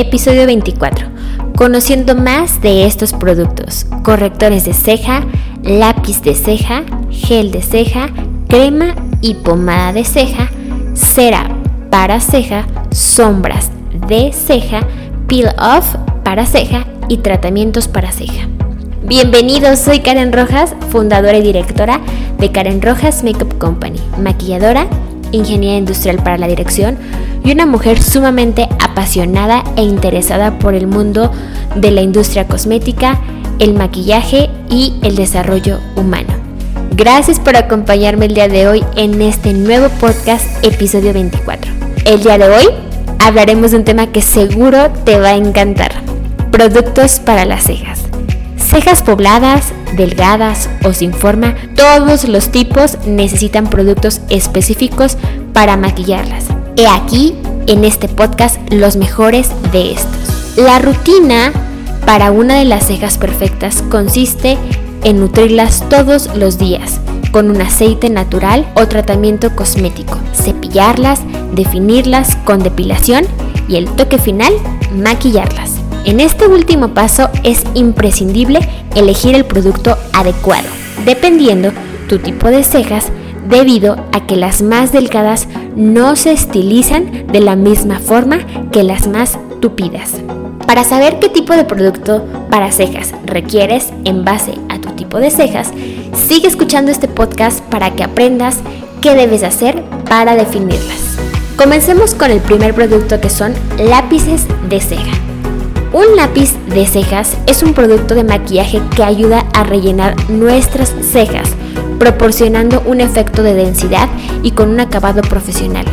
Episodio 24. Conociendo más de estos productos. Correctores de ceja, lápiz de ceja, gel de ceja, crema y pomada de ceja, cera para ceja, sombras de ceja, peel off para ceja y tratamientos para ceja. Bienvenidos, soy Karen Rojas, fundadora y directora de Karen Rojas Makeup Company, maquilladora, ingeniera industrial para la dirección, y una mujer sumamente apasionada e interesada por el mundo de la industria cosmética, el maquillaje y el desarrollo humano. Gracias por acompañarme el día de hoy en este nuevo podcast episodio 24. El día de hoy hablaremos de un tema que seguro te va a encantar. Productos para las cejas. Cejas pobladas, delgadas o sin forma, todos los tipos necesitan productos específicos para maquillarlas. He aquí en este podcast los mejores de estos. La rutina para una de las cejas perfectas consiste en nutrirlas todos los días con un aceite natural o tratamiento cosmético, cepillarlas, definirlas con depilación y el toque final, maquillarlas. En este último paso es imprescindible elegir el producto adecuado, dependiendo tu tipo de cejas debido a que las más delgadas no se estilizan de la misma forma que las más tupidas. Para saber qué tipo de producto para cejas requieres en base a tu tipo de cejas, sigue escuchando este podcast para que aprendas qué debes hacer para definirlas. Comencemos con el primer producto que son lápices de ceja. Un lápiz de cejas es un producto de maquillaje que ayuda a rellenar nuestras cejas proporcionando un efecto de densidad y con un acabado profesional.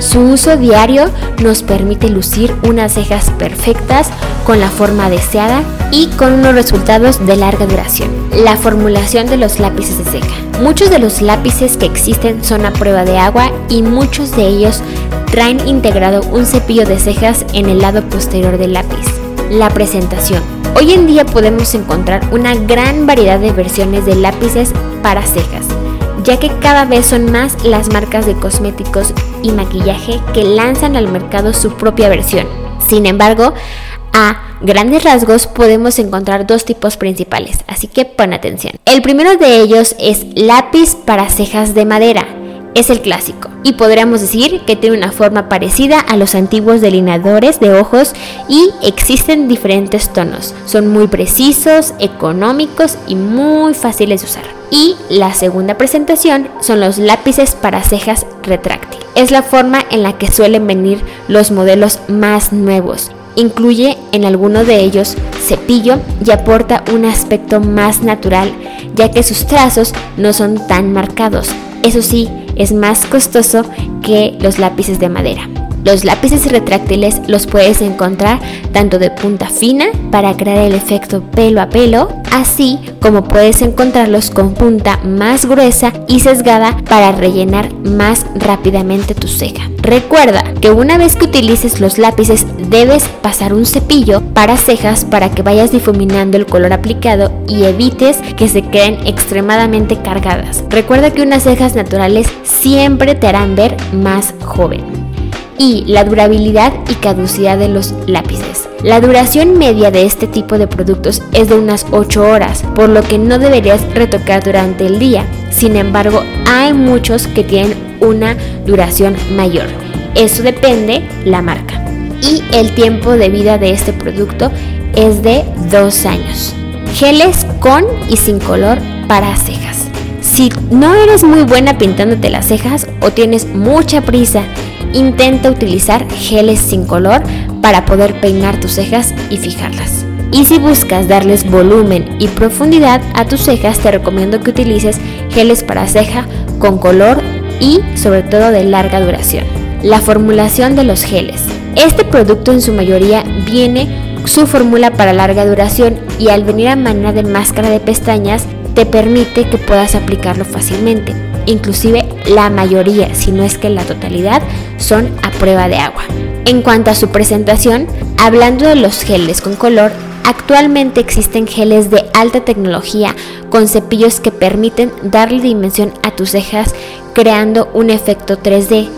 Su uso diario nos permite lucir unas cejas perfectas con la forma deseada y con unos resultados de larga duración. La formulación de los lápices de ceja. Muchos de los lápices que existen son a prueba de agua y muchos de ellos traen integrado un cepillo de cejas en el lado posterior del lápiz. La presentación. Hoy en día podemos encontrar una gran variedad de versiones de lápices para cejas, ya que cada vez son más las marcas de cosméticos y maquillaje que lanzan al mercado su propia versión. Sin embargo, a grandes rasgos podemos encontrar dos tipos principales, así que pon atención. El primero de ellos es lápiz para cejas de madera. Es el clásico y podríamos decir que tiene una forma parecida a los antiguos delineadores de ojos y existen diferentes tonos. Son muy precisos, económicos y muy fáciles de usar. Y la segunda presentación son los lápices para cejas retráctil. Es la forma en la que suelen venir los modelos más nuevos. Incluye en alguno de ellos cepillo y aporta un aspecto más natural, ya que sus trazos no son tan marcados. Eso sí, es más costoso que los lápices de madera. Los lápices retráctiles los puedes encontrar tanto de punta fina para crear el efecto pelo a pelo, así como puedes encontrarlos con punta más gruesa y sesgada para rellenar más rápidamente tu ceja. Recuerda que una vez que utilices los lápices debes pasar un cepillo para cejas para que vayas difuminando el color aplicado y evites que se queden extremadamente cargadas. Recuerda que unas cejas naturales siempre te harán ver más joven y la durabilidad y caducidad de los lápices. La duración media de este tipo de productos es de unas 8 horas, por lo que no deberías retocar durante el día. Sin embargo, hay muchos que tienen una duración mayor. Eso depende la marca. Y el tiempo de vida de este producto es de 2 años. Geles con y sin color para cejas. Si no eres muy buena pintándote las cejas o tienes mucha prisa intenta utilizar geles sin color para poder peinar tus cejas y fijarlas. Y si buscas darles volumen y profundidad a tus cejas, te recomiendo que utilices geles para ceja con color y sobre todo de larga duración. La formulación de los geles. Este producto en su mayoría viene su fórmula para larga duración y al venir a manera de máscara de pestañas te permite que puedas aplicarlo fácilmente. Inclusive la mayoría, si no es que la totalidad, son a prueba de agua. En cuanto a su presentación, hablando de los geles con color, actualmente existen geles de alta tecnología con cepillos que permiten darle dimensión a tus cejas creando un efecto 3D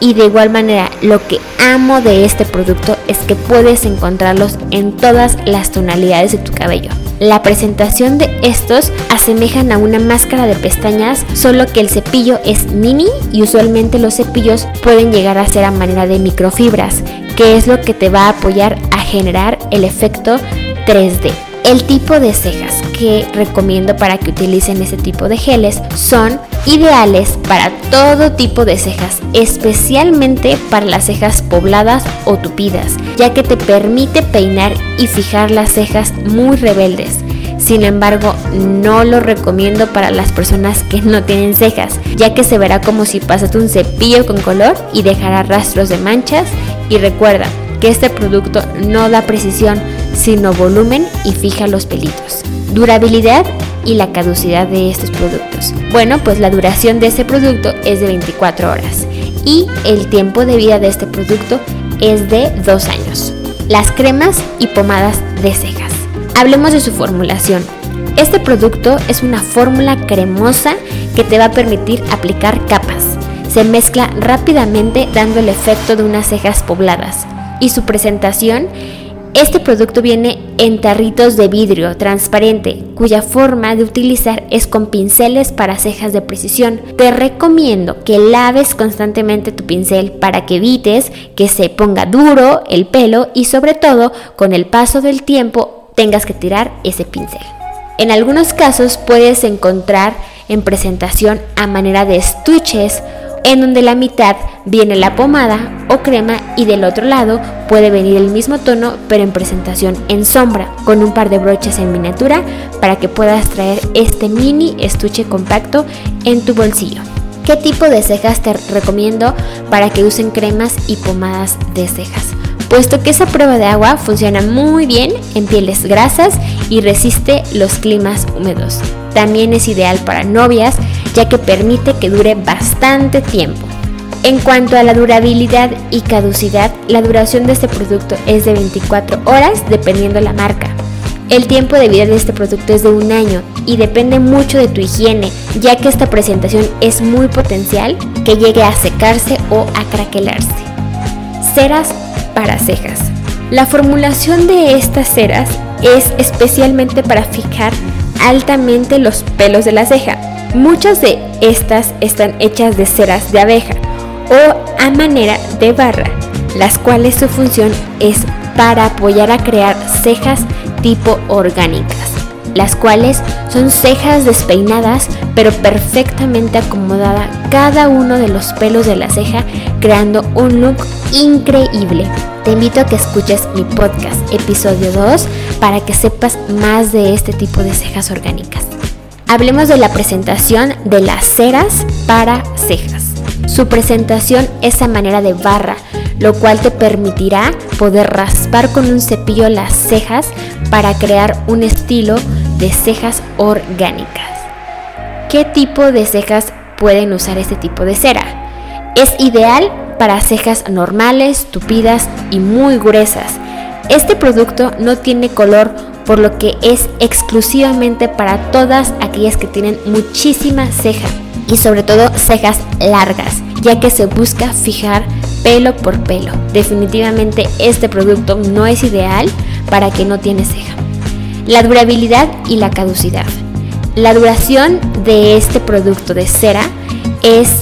y de igual manera, lo que amo de este producto es que puedes encontrarlos en todas las tonalidades de tu cabello. La presentación de estos asemejan a una máscara de pestañas, solo que el cepillo es mini y usualmente los cepillos pueden llegar a ser a manera de microfibras, que es lo que te va a apoyar a generar el efecto 3D. El tipo de cejas que recomiendo para que utilicen este tipo de geles son ideales para todo tipo de cejas, especialmente para las cejas pobladas o tupidas, ya que te permite peinar y fijar las cejas muy rebeldes. Sin embargo, no lo recomiendo para las personas que no tienen cejas, ya que se verá como si pasas un cepillo con color y dejará rastros de manchas. Y recuerda que este producto no da precisión, sino volumen y fija los pelitos. Durabilidad y la caducidad de estos productos. Bueno, pues la duración de este producto es de 24 horas y el tiempo de vida de este producto es de 2 años. Las cremas y pomadas de cejas. Hablemos de su formulación. Este producto es una fórmula cremosa que te va a permitir aplicar capas. Se mezcla rápidamente dando el efecto de unas cejas pobladas y su presentación este producto viene en tarritos de vidrio transparente, cuya forma de utilizar es con pinceles para cejas de precisión. Te recomiendo que laves constantemente tu pincel para que evites que se ponga duro el pelo y sobre todo con el paso del tiempo tengas que tirar ese pincel. En algunos casos puedes encontrar en presentación a manera de estuches en donde la mitad viene la pomada o crema y del otro lado puede venir el mismo tono pero en presentación en sombra con un par de broches en miniatura para que puedas traer este mini estuche compacto en tu bolsillo. ¿Qué tipo de cejas te recomiendo para que usen cremas y pomadas de cejas? Puesto que esa prueba de agua funciona muy bien en pieles grasas y resiste los climas húmedos. También es ideal para novias ya que permite que dure bastante tiempo. En cuanto a la durabilidad y caducidad, la duración de este producto es de 24 horas dependiendo la marca. El tiempo de vida de este producto es de un año y depende mucho de tu higiene, ya que esta presentación es muy potencial que llegue a secarse o a craquelarse. Ceras para cejas. La formulación de estas ceras es especialmente para fijar altamente los pelos de la ceja, Muchas de estas están hechas de ceras de abeja o a manera de barra, las cuales su función es para apoyar a crear cejas tipo orgánicas, las cuales son cejas despeinadas pero perfectamente acomodada cada uno de los pelos de la ceja, creando un look increíble. Te invito a que escuches mi podcast, episodio 2, para que sepas más de este tipo de cejas orgánicas. Hablemos de la presentación de las ceras para cejas. Su presentación es a manera de barra, lo cual te permitirá poder raspar con un cepillo las cejas para crear un estilo de cejas orgánicas. ¿Qué tipo de cejas pueden usar este tipo de cera? Es ideal para cejas normales, tupidas y muy gruesas. Este producto no tiene color por lo que es exclusivamente para todas aquellas que tienen muchísima ceja y sobre todo cejas largas, ya que se busca fijar pelo por pelo. Definitivamente este producto no es ideal para que no tiene ceja. La durabilidad y la caducidad. La duración de este producto de cera es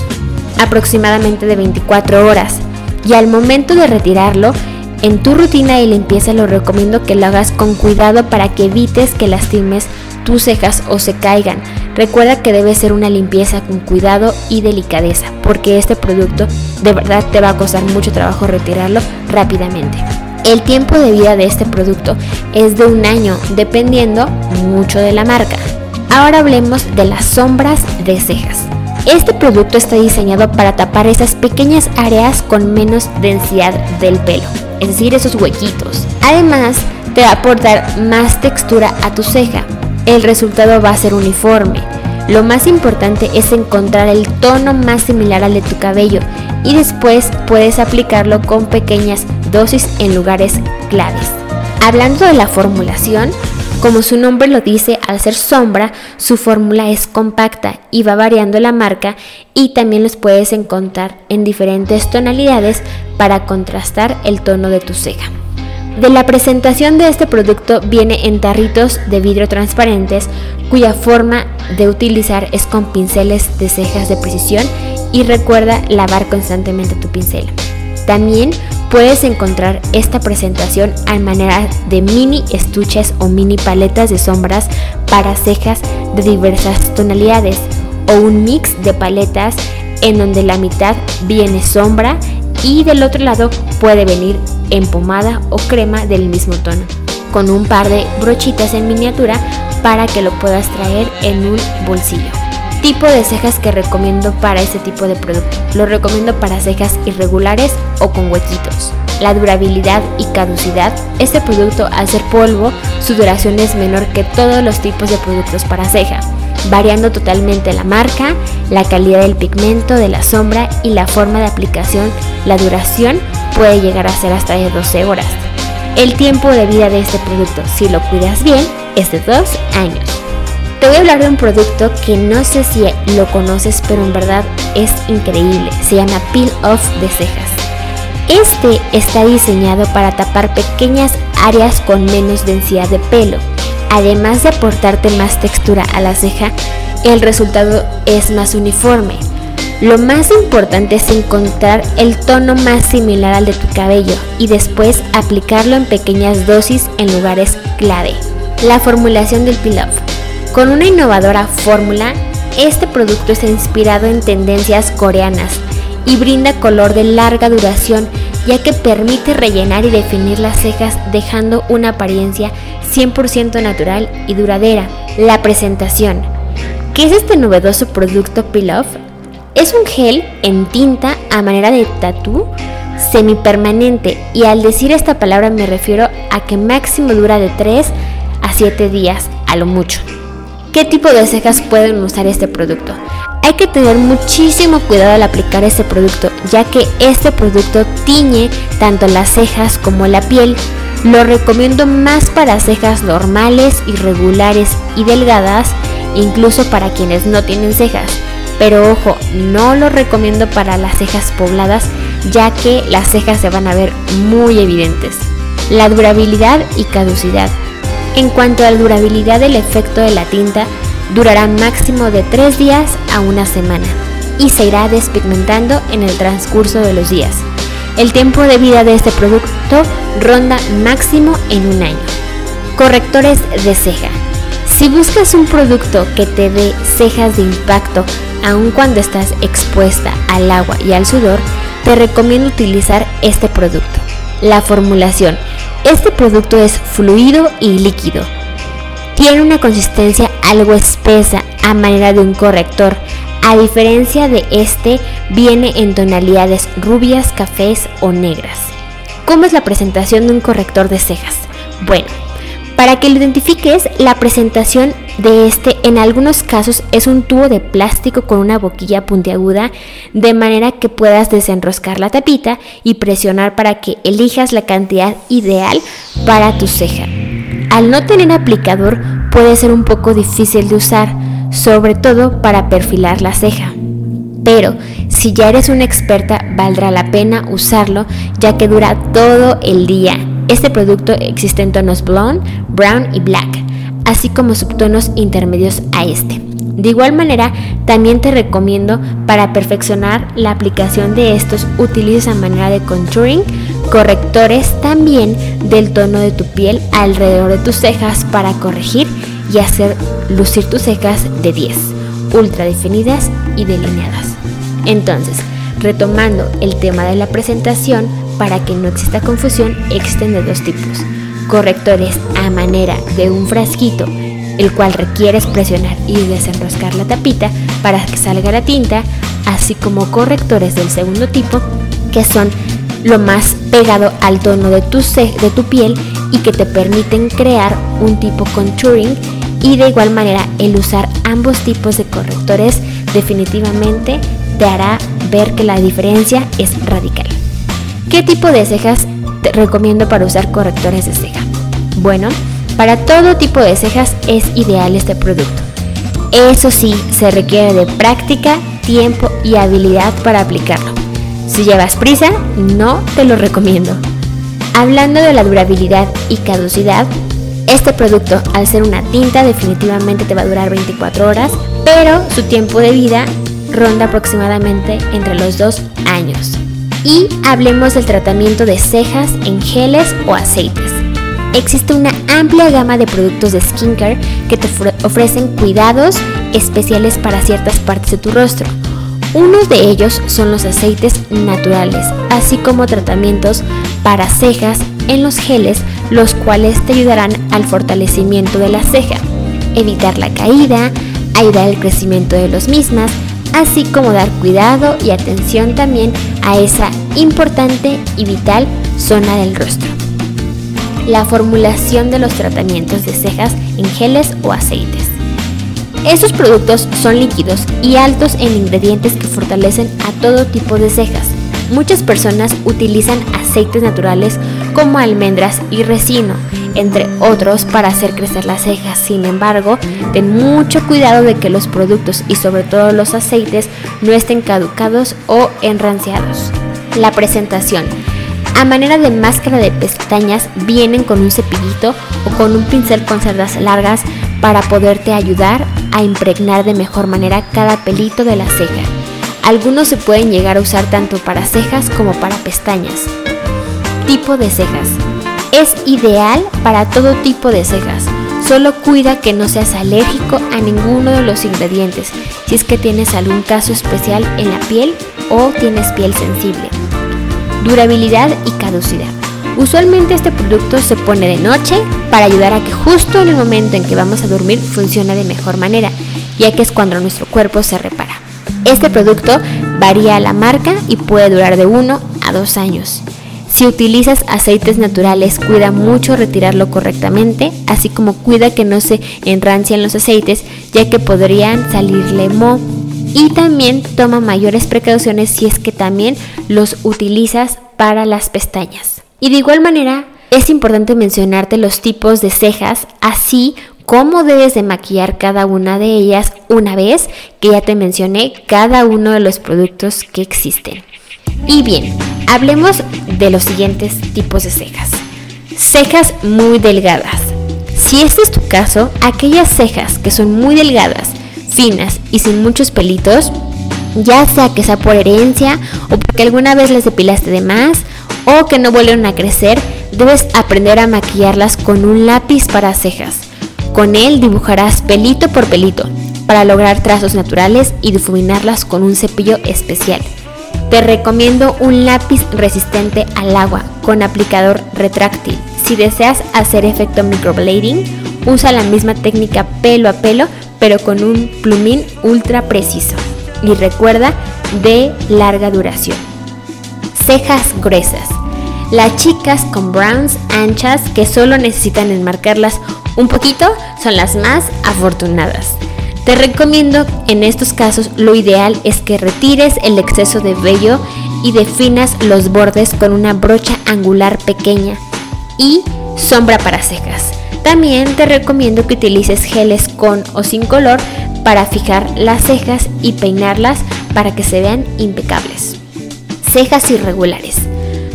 aproximadamente de 24 horas y al momento de retirarlo en tu rutina de limpieza lo recomiendo que lo hagas con cuidado para que evites que lastimes tus cejas o se caigan. Recuerda que debe ser una limpieza con cuidado y delicadeza, porque este producto de verdad te va a costar mucho trabajo retirarlo rápidamente. El tiempo de vida de este producto es de un año, dependiendo mucho de la marca. Ahora hablemos de las sombras de cejas. Este producto está diseñado para tapar esas pequeñas áreas con menos densidad del pelo, es decir, esos huequitos. Además, te va a aportar más textura a tu ceja, el resultado va a ser uniforme. Lo más importante es encontrar el tono más similar al de tu cabello y después puedes aplicarlo con pequeñas dosis en lugares claves. Hablando de la formulación, como su nombre lo dice, al ser sombra, su fórmula es compacta y va variando la marca y también los puedes encontrar en diferentes tonalidades para contrastar el tono de tu ceja. De la presentación de este producto viene en tarritos de vidrio transparentes cuya forma de utilizar es con pinceles de cejas de precisión y recuerda lavar constantemente tu pincel. También puedes encontrar esta presentación a manera de mini estuches o mini paletas de sombras para cejas de diversas tonalidades o un mix de paletas en donde la mitad viene sombra y del otro lado puede venir en pomada o crema del mismo tono, con un par de brochitas en miniatura para que lo puedas traer en un bolsillo. Tipo de cejas que recomiendo para este tipo de producto. Lo recomiendo para cejas irregulares o con huequitos. La durabilidad y caducidad. Este producto al ser polvo, su duración es menor que todos los tipos de productos para ceja variando totalmente la marca, la calidad del pigmento, de la sombra y la forma de aplicación. La duración puede llegar a ser hasta de 12 horas. El tiempo de vida de este producto, si lo cuidas bien, es de 2 años. Te voy a hablar de un producto que no sé si lo conoces, pero en verdad es increíble. Se llama Peel Off de cejas. Este está diseñado para tapar pequeñas áreas con menos densidad de pelo además de aportarte más textura a la ceja, el resultado es más uniforme. Lo más importante es encontrar el tono más similar al de tu cabello y después aplicarlo en pequeñas dosis en lugares clave. La formulación del Peel Off. Con una innovadora fórmula, este producto está inspirado en tendencias coreanas y brinda color de larga duración ya que permite rellenar y definir las cejas dejando una apariencia 100% natural y duradera. La presentación. ¿Qué es este novedoso producto Peel Off? Es un gel en tinta a manera de tatú semipermanente y al decir esta palabra me refiero a que máximo dura de 3 a 7 días a lo mucho. ¿Qué tipo de cejas pueden usar este producto? Hay que tener muchísimo cuidado al aplicar este producto, ya que este producto tiñe tanto las cejas como la piel. Lo recomiendo más para cejas normales, irregulares y delgadas, incluso para quienes no tienen cejas. Pero ojo, no lo recomiendo para las cejas pobladas, ya que las cejas se van a ver muy evidentes. La durabilidad y caducidad. En cuanto a la durabilidad del efecto de la tinta, durará máximo de 3 días a una semana y se irá despigmentando en el transcurso de los días. El tiempo de vida de este producto ronda máximo en un año. Correctores de ceja. Si buscas un producto que te dé cejas de impacto aun cuando estás expuesta al agua y al sudor, te recomiendo utilizar este producto. La formulación. Este producto es fluido y líquido. Tiene una consistencia algo espesa a manera de un corrector. A diferencia de este, viene en tonalidades rubias, cafés o negras. ¿Cómo es la presentación de un corrector de cejas? Bueno, para que lo identifiques, la presentación de este en algunos casos es un tubo de plástico con una boquilla puntiaguda de manera que puedas desenroscar la tapita y presionar para que elijas la cantidad ideal para tu ceja. Al no tener aplicador puede ser un poco difícil de usar, sobre todo para perfilar la ceja. Pero si ya eres una experta valdrá la pena usarlo ya que dura todo el día este producto existe en tonos blonde, brown y black, así como subtonos intermedios a este. De igual manera, también te recomiendo para perfeccionar la aplicación de estos utilices a manera de contouring correctores también del tono de tu piel alrededor de tus cejas para corregir y hacer lucir tus cejas de 10, ultra definidas y delineadas. Entonces, retomando el tema de la presentación, para que no exista confusión, existen de dos tipos. Correctores a manera de un frasquito, el cual requieres presionar y desenroscar la tapita para que salga la tinta, así como correctores del segundo tipo, que son lo más pegado al tono de tu, de tu piel y que te permiten crear un tipo contouring y de igual manera el usar ambos tipos de correctores definitivamente te hará ver que la diferencia es radical. ¿Qué tipo de cejas te recomiendo para usar correctores de ceja? Bueno, para todo tipo de cejas es ideal este producto. Eso sí, se requiere de práctica, tiempo y habilidad para aplicarlo. Si llevas prisa, no te lo recomiendo. Hablando de la durabilidad y caducidad, este producto al ser una tinta definitivamente te va a durar 24 horas, pero su tiempo de vida ronda aproximadamente entre los 2 años y hablemos del tratamiento de cejas en geles o aceites. Existe una amplia gama de productos de skincare que te ofrecen cuidados especiales para ciertas partes de tu rostro. Unos de ellos son los aceites naturales, así como tratamientos para cejas en los geles, los cuales te ayudarán al fortalecimiento de la ceja, evitar la caída, ayudar al crecimiento de los mismas, así como dar cuidado y atención también a esa importante y vital zona del rostro. La formulación de los tratamientos de cejas en geles o aceites. Estos productos son líquidos y altos en ingredientes que fortalecen a todo tipo de cejas. Muchas personas utilizan aceites naturales como almendras y resino, entre otros para hacer crecer las cejas. Sin embargo, ten mucho cuidado de que los productos y sobre todo los aceites no estén caducados o enranciados. La presentación. A manera de máscara de pestañas vienen con un cepillito o con un pincel con cerdas largas para poderte ayudar a impregnar de mejor manera cada pelito de la ceja. Algunos se pueden llegar a usar tanto para cejas como para pestañas. Tipo de cejas. Es ideal para todo tipo de cejas. Solo cuida que no seas alérgico a ninguno de los ingredientes, si es que tienes algún caso especial en la piel o tienes piel sensible. Durabilidad y caducidad. Usualmente este producto se pone de noche para ayudar a que justo en el momento en que vamos a dormir funcione de mejor manera, ya que es cuando nuestro cuerpo se repara. Este producto varía la marca y puede durar de 1 a 2 años. Si utilizas aceites naturales, cuida mucho retirarlo correctamente, así como cuida que no se enrancien los aceites, ya que podrían salirle mo. Y también toma mayores precauciones si es que también los utilizas para las pestañas. Y de igual manera, es importante mencionarte los tipos de cejas, así como debes de maquillar cada una de ellas una vez que ya te mencioné cada uno de los productos que existen. Y bien, hablemos de los siguientes tipos de cejas. Cejas muy delgadas. Si este es tu caso, aquellas cejas que son muy delgadas, finas y sin muchos pelitos, ya sea que sea por herencia o porque alguna vez las depilaste de más o que no vuelven a crecer, debes aprender a maquillarlas con un lápiz para cejas. Con él dibujarás pelito por pelito para lograr trazos naturales y difuminarlas con un cepillo especial. Te recomiendo un lápiz resistente al agua con aplicador retráctil. Si deseas hacer efecto microblading, usa la misma técnica pelo a pelo pero con un plumín ultra preciso. Y recuerda, de larga duración. Cejas gruesas. Las chicas con browns anchas que solo necesitan enmarcarlas un poquito son las más afortunadas. Te recomiendo en estos casos lo ideal es que retires el exceso de vello y definas los bordes con una brocha angular pequeña y sombra para cejas. También te recomiendo que utilices geles con o sin color para fijar las cejas y peinarlas para que se vean impecables. Cejas irregulares.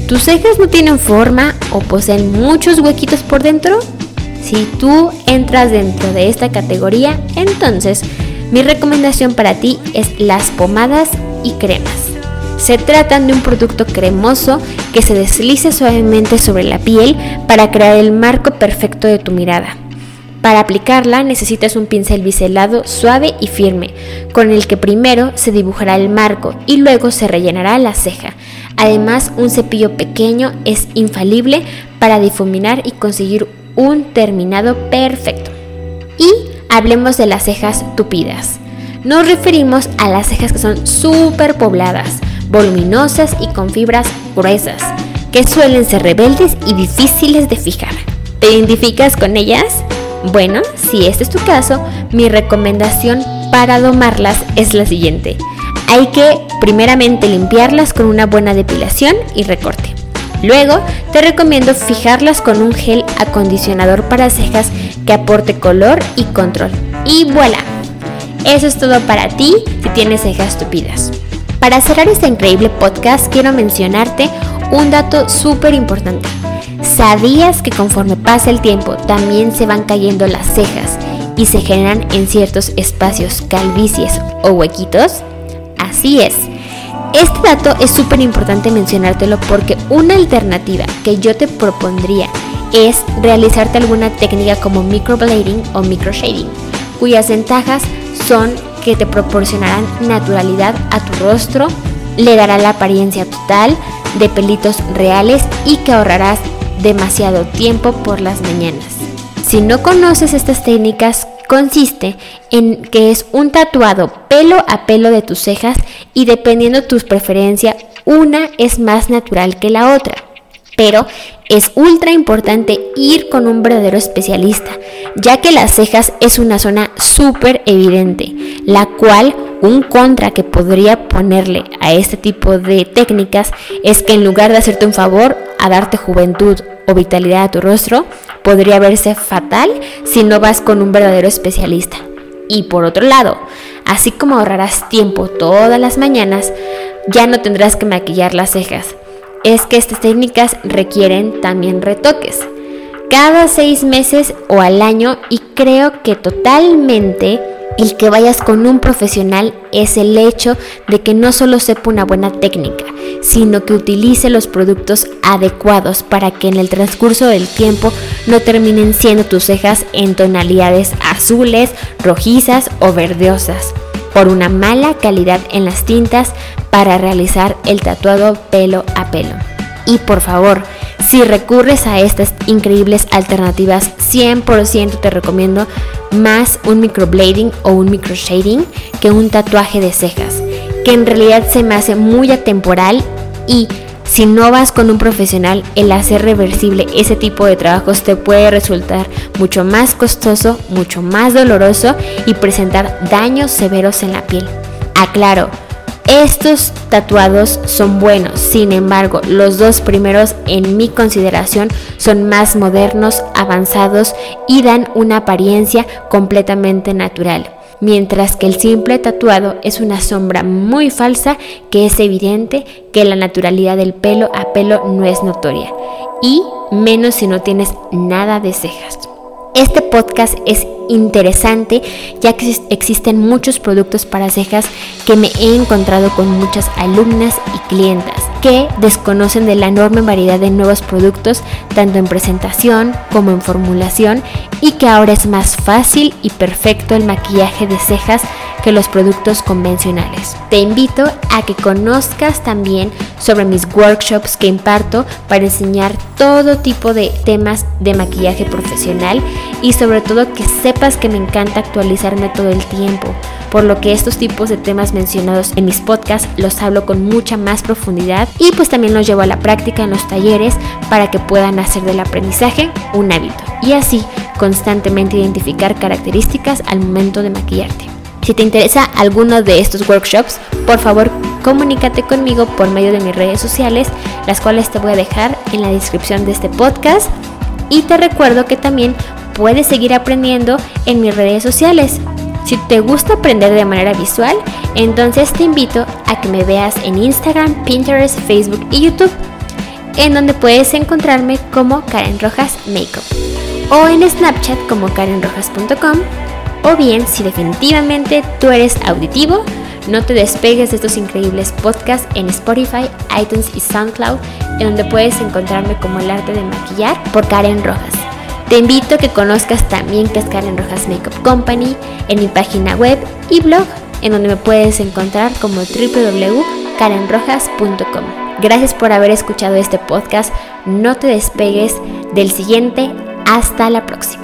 ¿Tus cejas no tienen forma o poseen muchos huequitos por dentro? Si tú entras dentro de esta categoría, entonces mi recomendación para ti es las pomadas y cremas. Se tratan de un producto cremoso que se desliza suavemente sobre la piel para crear el marco perfecto de tu mirada. Para aplicarla necesitas un pincel biselado suave y firme, con el que primero se dibujará el marco y luego se rellenará la ceja. Además, un cepillo pequeño es infalible para difuminar y conseguir un terminado perfecto. Y hablemos de las cejas tupidas. Nos referimos a las cejas que son súper pobladas, voluminosas y con fibras gruesas, que suelen ser rebeldes y difíciles de fijar. ¿Te identificas con ellas? Bueno, si este es tu caso, mi recomendación para domarlas es la siguiente. Hay que primeramente limpiarlas con una buena depilación y recorte. Luego te recomiendo fijarlas con un gel acondicionador para cejas que aporte color y control. Y voilà. Eso es todo para ti si tienes cejas tupidas. Para cerrar este increíble podcast quiero mencionarte un dato súper importante. ¿Sabías que conforme pasa el tiempo también se van cayendo las cejas y se generan en ciertos espacios calvicies o huequitos? Así es. Este dato es súper importante mencionártelo porque una alternativa que yo te propondría es realizarte alguna técnica como microblading o microshading, cuyas ventajas son que te proporcionarán naturalidad a tu rostro, le dará la apariencia total de pelitos reales y que ahorrarás demasiado tiempo por las mañanas. Si no conoces estas técnicas, consiste en que es un tatuado pelo a pelo de tus cejas y dependiendo de tus preferencias, una es más natural que la otra. Pero es ultra importante ir con un verdadero especialista, ya que las cejas es una zona súper evidente, la cual un contra que podría ponerle a este tipo de técnicas es que en lugar de hacerte un favor a darte juventud o vitalidad a tu rostro, podría verse fatal si no vas con un verdadero especialista. Y por otro lado, así como ahorrarás tiempo todas las mañanas, ya no tendrás que maquillar las cejas. Es que estas técnicas requieren también retoques. Cada seis meses o al año y creo que totalmente el que vayas con un profesional es el hecho de que no solo sepa una buena técnica, sino que utilice los productos adecuados para que en el transcurso del tiempo no terminen siendo tus cejas en tonalidades azules, rojizas o verdeosas por una mala calidad en las tintas para realizar el tatuado pelo a pelo. Y por favor, si recurres a estas increíbles alternativas, 100% te recomiendo más un microblading o un microshading que un tatuaje de cejas, que en realidad se me hace muy atemporal y si no vas con un profesional, el hacer reversible ese tipo de trabajos te puede resultar mucho más costoso, mucho más doloroso y presentar daños severos en la piel. Aclaro, estos tatuados son buenos, sin embargo, los dos primeros en mi consideración son más modernos, avanzados y dan una apariencia completamente natural, mientras que el simple tatuado es una sombra muy falsa que es evidente que la naturalidad del pelo a pelo no es notoria, y menos si no tienes nada de cejas. Este podcast es interesante ya que existen muchos productos para cejas que me he encontrado con muchas alumnas y clientas que desconocen de la enorme variedad de nuevos productos tanto en presentación como en formulación y que ahora es más fácil y perfecto el maquillaje de cejas que los productos convencionales. Te invito a que conozcas también sobre mis workshops que imparto para enseñar todo tipo de temas de maquillaje profesional y sobre todo que sepas que me encanta actualizarme todo el tiempo, por lo que estos tipos de temas mencionados en mis podcasts los hablo con mucha más profundidad y pues también los llevo a la práctica en los talleres para que puedan hacer del aprendizaje un hábito y así constantemente identificar características al momento de maquillarte. Si te interesa alguno de estos workshops, por favor comunícate conmigo por medio de mis redes sociales, las cuales te voy a dejar en la descripción de este podcast. Y te recuerdo que también puedes seguir aprendiendo en mis redes sociales. Si te gusta aprender de manera visual, entonces te invito a que me veas en Instagram, Pinterest, Facebook y YouTube, en donde puedes encontrarme como Karen Rojas Makeup o en Snapchat como karenrojas.com o bien, si definitivamente tú eres auditivo, no te despegues de estos increíbles podcasts en Spotify, iTunes y SoundCloud, en donde puedes encontrarme como el arte de maquillar por Karen Rojas. Te invito a que conozcas también que es Karen Rojas Makeup Company en mi página web y blog, en donde me puedes encontrar como www.karenrojas.com. Gracias por haber escuchado este podcast. No te despegues del siguiente. Hasta la próxima.